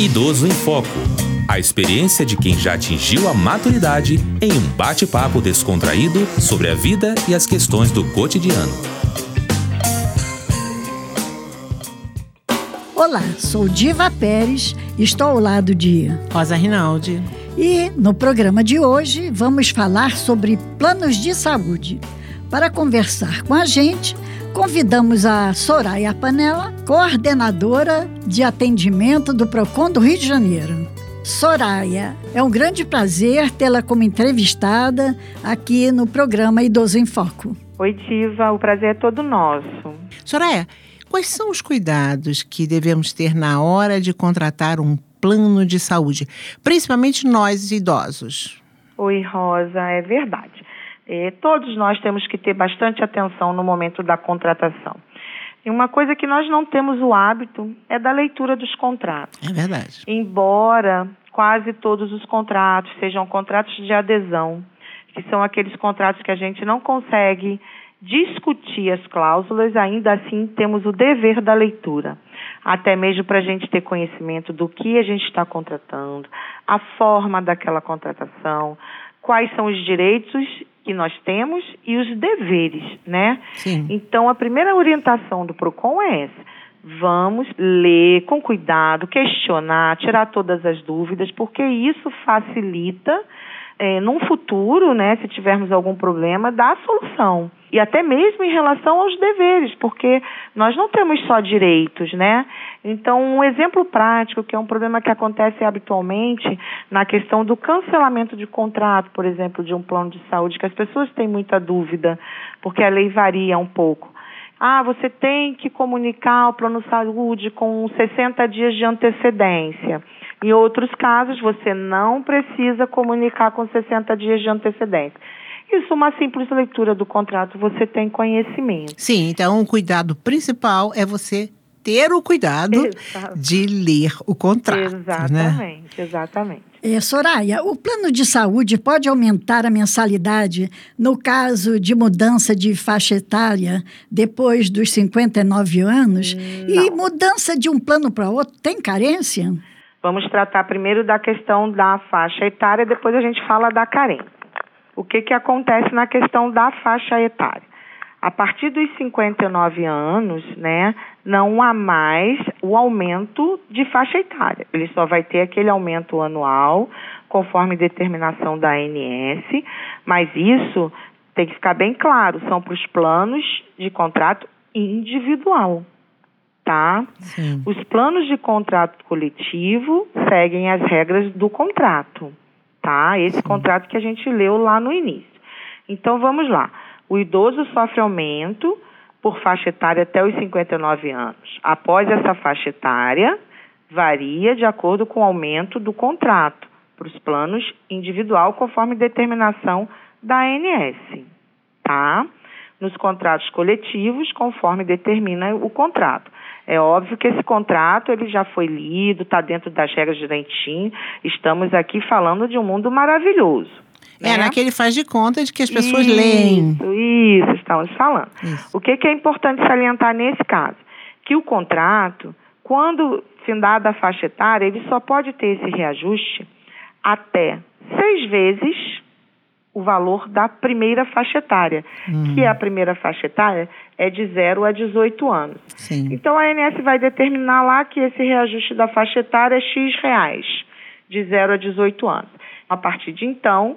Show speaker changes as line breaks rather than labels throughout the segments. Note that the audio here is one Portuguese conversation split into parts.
Idoso em Foco. A experiência de quem já atingiu a maturidade em um bate-papo descontraído sobre a vida e as questões do cotidiano.
Olá, sou Diva Pérez, estou ao lado de
Rosa Rinaldi.
E no programa de hoje vamos falar sobre planos de saúde. Para conversar com a gente, convidamos a Soraya Panela, coordenadora de atendimento do Procon do Rio de Janeiro. Soraya, é um grande prazer tê-la como entrevistada aqui no programa Idoso em Foco.
Oi, Diva, o prazer é todo nosso.
Soraya, quais são os cuidados que devemos ter na hora de contratar um plano de saúde, principalmente nós idosos?
Oi, Rosa, é verdade. É, todos nós temos que ter bastante atenção no momento da contratação. E uma coisa que nós não temos o hábito é da leitura dos contratos.
É verdade.
Embora quase todos os contratos sejam contratos de adesão, que são aqueles contratos que a gente não consegue discutir as cláusulas, ainda assim temos o dever da leitura. Até mesmo para a gente ter conhecimento do que a gente está contratando, a forma daquela contratação, quais são os direitos que nós temos e os deveres, né?
Sim.
Então, a primeira orientação do PROCON é essa. Vamos ler com cuidado, questionar, tirar todas as dúvidas, porque isso facilita é, num futuro, né, se tivermos algum problema, dar solução. E até mesmo em relação aos deveres, porque nós não temos só direitos, né? Então, um exemplo prático, que é um problema que acontece habitualmente na questão do cancelamento de contrato, por exemplo, de um plano de saúde, que as pessoas têm muita dúvida, porque a lei varia um pouco. Ah, você tem que comunicar o plano de saúde com 60 dias de antecedência. Em outros casos, você não precisa comunicar com 60 dias de antecedência. Isso, uma simples leitura do contrato, você tem conhecimento.
Sim, então o cuidado principal é você ter o cuidado
Exato.
de ler o contrato. Né?
Exatamente, exatamente.
É, Soraya, o plano de saúde pode aumentar a mensalidade no caso de mudança de faixa etária depois dos 59 anos? E mudança de um plano para outro tem carência?
Vamos tratar primeiro da questão da faixa etária, depois a gente fala da carência. O que, que acontece na questão da faixa etária? A partir dos 59 anos, né, não há mais o aumento de faixa etária. Ele só vai ter aquele aumento anual, conforme determinação da ANS, mas isso tem que ficar bem claro, são para os planos de contrato individual, tá?
Sim.
Os planos de contrato coletivo seguem as regras do contrato, tá? Esse contrato que a gente leu lá no início. Então vamos lá. O idoso sofre aumento por faixa etária até os 59 anos. Após essa faixa etária, varia de acordo com o aumento do contrato para os planos individual, conforme determinação da ANS, tá? Nos contratos coletivos, conforme determina o contrato. É óbvio que esse contrato ele já foi lido, está dentro das regras direitinho. Estamos aqui falando de um mundo maravilhoso.
É,
né?
naquele faz de conta de que as pessoas
isso,
leem.
Isso, estamos falando.
Isso.
O que, que é importante salientar nesse caso? Que o contrato, quando findada a faixa etária, ele só pode ter esse reajuste até seis vezes o valor da primeira faixa etária,
Hum.
que a primeira faixa etária é de 0 a 18 anos.
Sim.
Então a ANS vai determinar lá que esse reajuste da faixa etária é X reais, de 0 a 18 anos. A partir de então,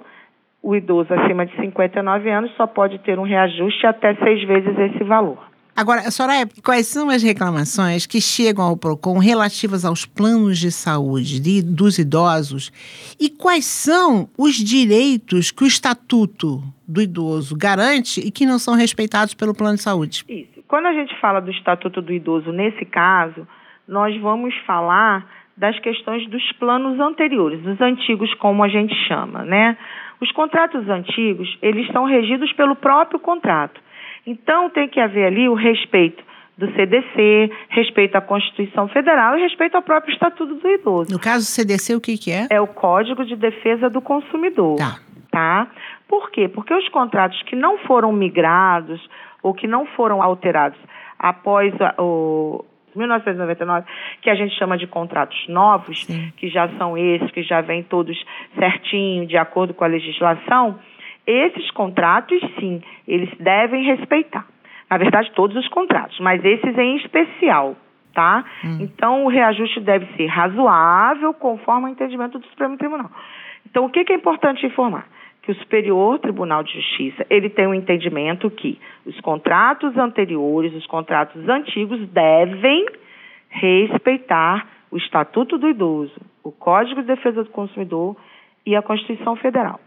o idoso acima de 59 anos só pode ter um reajuste até seis vezes esse valor.
Agora, Soraya, quais são as reclamações que chegam ao PROCON relativas aos planos de saúde de- dos idosos e quais são os direitos que o Estatuto do Idoso garante e que não são respeitados pelo plano de saúde?
Isso. Quando a gente fala do Estatuto do Idoso nesse caso, nós vamos falar das questões dos planos anteriores, dos antigos, como a gente chama, né? Os contratos antigos, eles são regidos pelo próprio contrato. Então, tem que haver ali o respeito do CDC, respeito à Constituição Federal e respeito ao próprio Estatuto do Idoso.
No caso do CDC, o que, que é?
É o Código de Defesa do Consumidor.
Tá.
tá? Por quê? Porque os contratos que não foram migrados ou que não foram alterados após a- o, 1999, que a gente chama de contratos novos,
Sim.
que já são esses, que já vêm todos certinho, de acordo com a legislação, esses contratos, sim, eles devem respeitar. Na verdade, todos os contratos, mas esses em especial, tá? Então, o reajuste deve ser razoável, conforme o entendimento do Supremo Tribunal. Então, o que, que é importante informar? Que o Superior Tribunal de Justiça, ele tem um entendimento que os contratos anteriores, os contratos antigos devem respeitar o Estatuto do Idoso, o Código de Defesa do Consumidor e a Constituição Federal.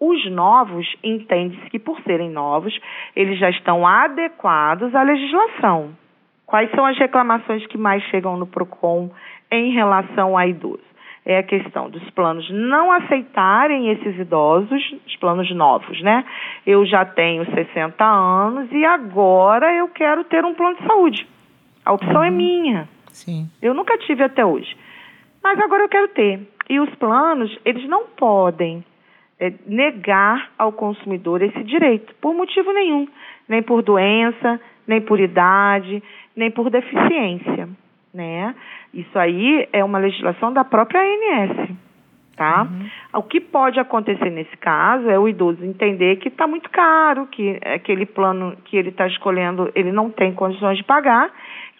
Os novos, entende-se que por serem novos, eles já estão adequados à legislação. Quais são as reclamações que mais chegam no PROCON em relação a idoso? É a questão dos planos não aceitarem esses idosos, os planos novos, né? Eu já tenho 60 anos e agora eu quero ter um plano de saúde. A opção é minha.
Sim.
Eu nunca tive até hoje. Mas agora eu quero ter. E os planos, eles não podem é, negar ao consumidor esse direito, por motivo nenhum. Nem por doença, nem por idade, nem por deficiência. Né? Isso aí é uma legislação da própria ANS. Tá? O que pode acontecer nesse caso é o idoso entender que está muito caro, que aquele plano que ele está escolhendo ele não tem condições de pagar,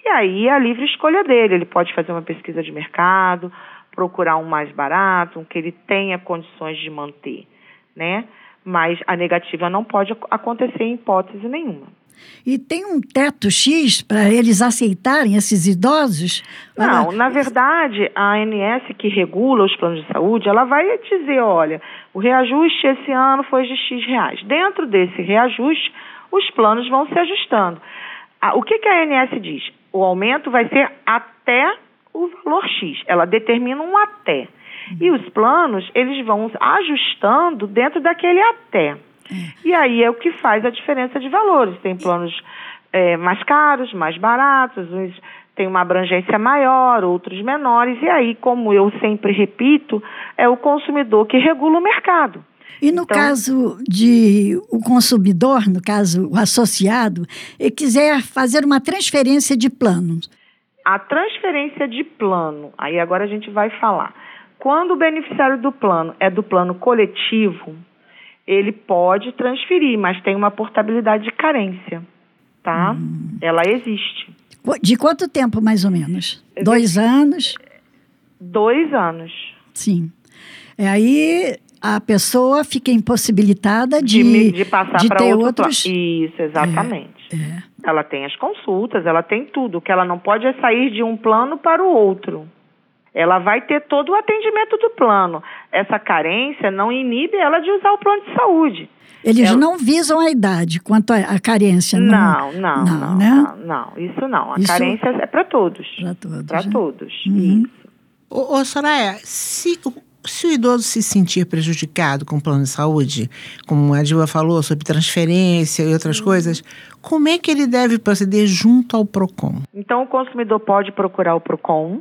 e aí é a livre escolha dele. Ele pode fazer uma pesquisa de mercado, procurar um mais barato, um que ele tenha condições de manter, né? Mas a negativa não pode ac- acontecer em hipótese nenhuma.
E tem um teto X para eles aceitarem esses idosos?
Não,
Olha,
na verdade, a ANS que regula os planos de saúde, ela vai dizer, olha, o reajuste esse ano foi de X reais. Dentro desse reajuste, os planos vão se ajustando. O que, que a ANS diz? O aumento vai ser até o valor X. Ela determina um até. E os planos, eles vão ajustando dentro daquele até. E aí é o que faz a diferença de valores. Tem planos eh, mais caros, mais baratos, uns têm uma abrangência maior, outros menores. E aí, como eu sempre repito, é o consumidor que regula o mercado.
E no
Então-
caso de o consumidor, no caso o associado, e quiser fazer uma transferência de planos,
A transferência de plano, aí agora a gente vai falar. Quando o beneficiário do plano é do plano coletivo, ele pode transferir, mas tem uma portabilidade de carência, tá? Ela existe.
de quanto tempo mais ou menos? Dois anos?
Dois anos.
Sim. É, aí a pessoa fica impossibilitada de,
De, de passar para outro
outros.
Isso, exatamente.
É.
Ela tem as consultas, ela tem tudo. O que ela não pode é sair de um plano para o outro. Ela vai ter todo o atendimento do plano. Essa carência não inibe ela de usar o plano de saúde.
Eles
Ela-
não visam a idade quanto à carência, não.
Não, não, não,
né?
não, não, Isso não. A
Isso-
carência é para todos.
Para todos.
Para
né?
todos.
Uhum.
Isso.
Ô, ô Soraya, se, o- se o idoso se sentir prejudicado com o plano de saúde, como a Dilma falou sobre transferência e outras coisas, como é que ele deve proceder junto ao PROCON?
Então, o consumidor pode procurar o PROCON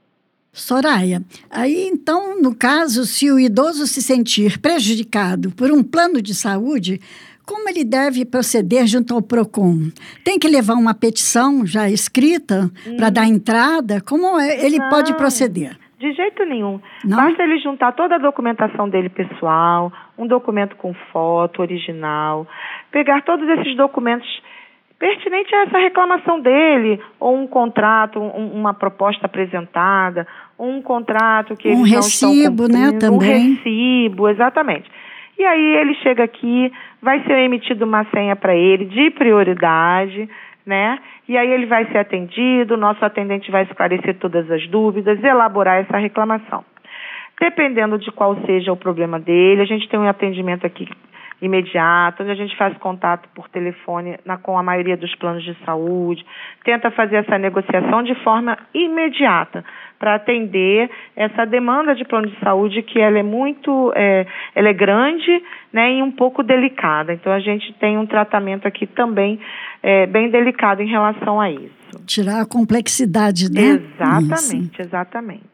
Soraya, aí então, no caso, se o idoso se sentir prejudicado por um plano de saúde, como ele deve proceder junto ao PROCON? Tem que levar uma petição já escrita para dar entrada? Como é- ele
Não.
pode proceder?
De jeito nenhum.
Não?
Basta ele juntar toda a documentação dele pessoal, um documento com foto original, pegar todos esses documentos pertinentes a essa reclamação dele, ou um contrato, um- uma proposta apresentada, um contrato que
Um
eles não estão
recibo, né,
cumprindo,
também.
Um recibo, exatamente. E aí ele chega aqui, vai ser emitida uma senha para ele de prioridade, né? E aí ele vai ser atendido, o nosso atendente vai esclarecer todas as dúvidas, elaborar essa reclamação. Dependendo de qual seja o problema dele, a gente tem um atendimento aqui imediata, onde a gente faz contato por telefone na, com a maioria dos planos de saúde, tenta fazer essa negociação de forma imediata para atender essa demanda de plano de saúde que ela é muito, é, ela é grande, né, e um pouco delicada. Então a gente tem um tratamento aqui também é, bem delicado em relação a isso.
Tirar a complexidade, né?
Exatamente, isso. exatamente.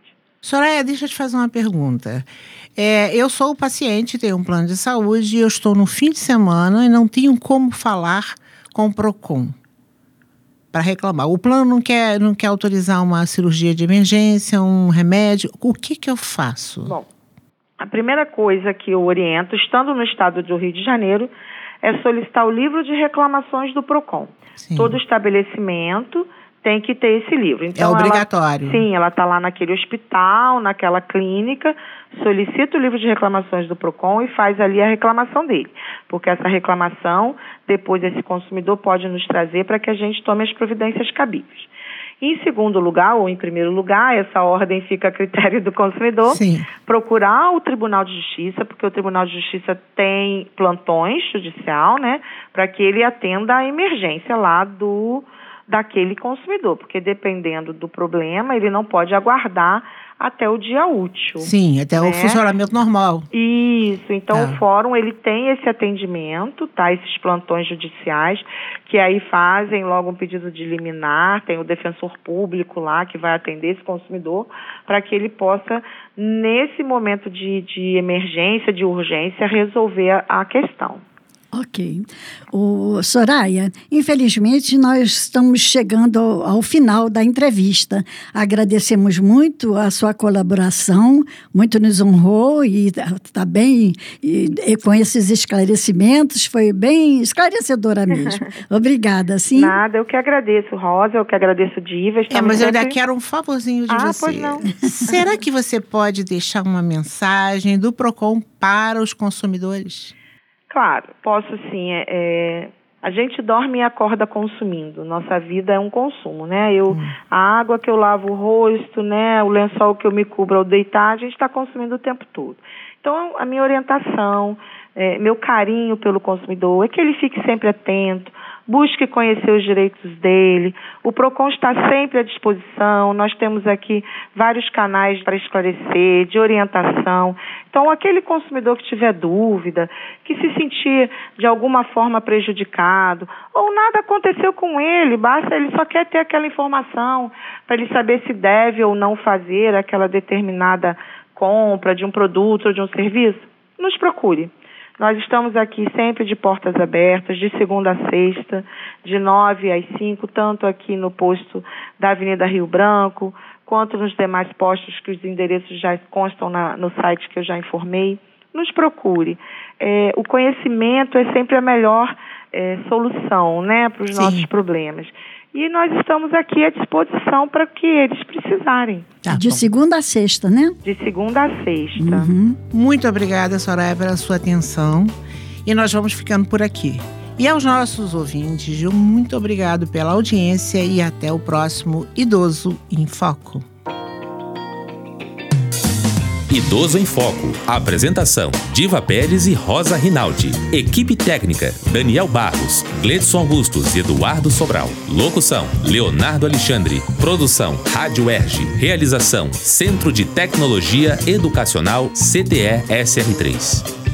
Soraya, deixa eu te fazer uma pergunta. É, eu sou o paciente, tenho um plano de saúde e eu estou no fim de semana e não tenho como falar com o PROCON para reclamar. O plano não quer, não quer autorizar uma cirurgia de emergência, um remédio. O que, que eu faço?
Bom, a primeira coisa que eu oriento, estando no estado do Rio de Janeiro, é solicitar o livro de reclamações do PROCON. Sim. Todo estabelecimento tem que ter esse livro.
É então, é obrigatório.
Ela, sim, ela está lá naquele hospital, naquela clínica, solicita o livro de reclamações do PROCON e faz ali a reclamação dele. Porque essa reclamação, depois esse consumidor pode nos trazer para que a gente tome as providências cabíveis. Em segundo lugar, ou em primeiro lugar, essa ordem fica a critério do consumidor, Sim. procurar o Tribunal de Justiça, porque o Tribunal de Justiça tem plantões judicial, né, para que ele atenda a emergência lá do daquele consumidor, porque dependendo do problema, ele não pode aguardar até o dia útil.
Sim, até né? o funcionamento normal.
Isso, então tá. o fórum ele tem esse atendimento, tá? Esses plantões judiciais que aí fazem logo um pedido de liminar, tem o defensor público lá que vai atender esse consumidor para que ele possa nesse momento de, de emergência, de urgência, resolver a questão.
Ok. O Soraya, infelizmente nós estamos chegando ao, ao, final da entrevista. Agradecemos muito a sua colaboração, muito nos honrou e está bem e, e, com esses esclarecimentos, foi bem esclarecedora mesmo. Obrigada, sim.
Nada, eu que agradeço, Rosa, eu que agradeço, Diva.
É, mas eu ainda quero um favorzinho de
ah,
você.
Pois não.
Será que você pode deixar uma mensagem do PROCON para os consumidores?
Claro, posso sim. É, é, a gente dorme e acorda consumindo. Nossa vida é um consumo, né? Eu, hum. A água que eu lavo o rosto, né? O lençol que eu me cubro ao deitar, a gente está consumindo o tempo todo. Então, a minha orientação, é, meu carinho pelo consumidor é que ele fique sempre atento, busque conhecer os direitos dele. O PROCON está sempre à disposição, nós temos aqui vários canais para esclarecer, de orientação. Então, aquele consumidor que tiver dúvida, que se sentir de alguma forma prejudicado, ou nada aconteceu com ele, basta ele só quer ter aquela informação para ele saber se deve ou não fazer aquela determinada compra de um produto ou de um serviço, nos procure. Nós estamos aqui sempre de portas abertas, de segunda a sexta, de nove às cinco, tanto aqui no posto da Avenida Rio Branco, quanto nos demais postos que os endereços já constam na, no site que eu já informei. Nos procure. É, o conhecimento é sempre a melhor é, solução né, para os nossos problemas. E nós estamos aqui à disposição para que eles precisarem.
Tá de segunda a sexta, né?
De segunda a sexta.
Uhum. Muito obrigada, Soraya, pela sua atenção. E nós vamos ficando por aqui. E aos nossos ouvintes, Gil, muito obrigado pela audiência e até o próximo Idoso em Foco.
Idoso em Foco. Apresentação: Diva Pérez e Rosa Rinaldi. Equipe técnica: Daniel Barros, Gledson Augustos e Eduardo Sobral. Locução: Leonardo Alexandre. Produção: Rádio Erge. Realização: Centro de Tecnologia Educacional CTE SR3.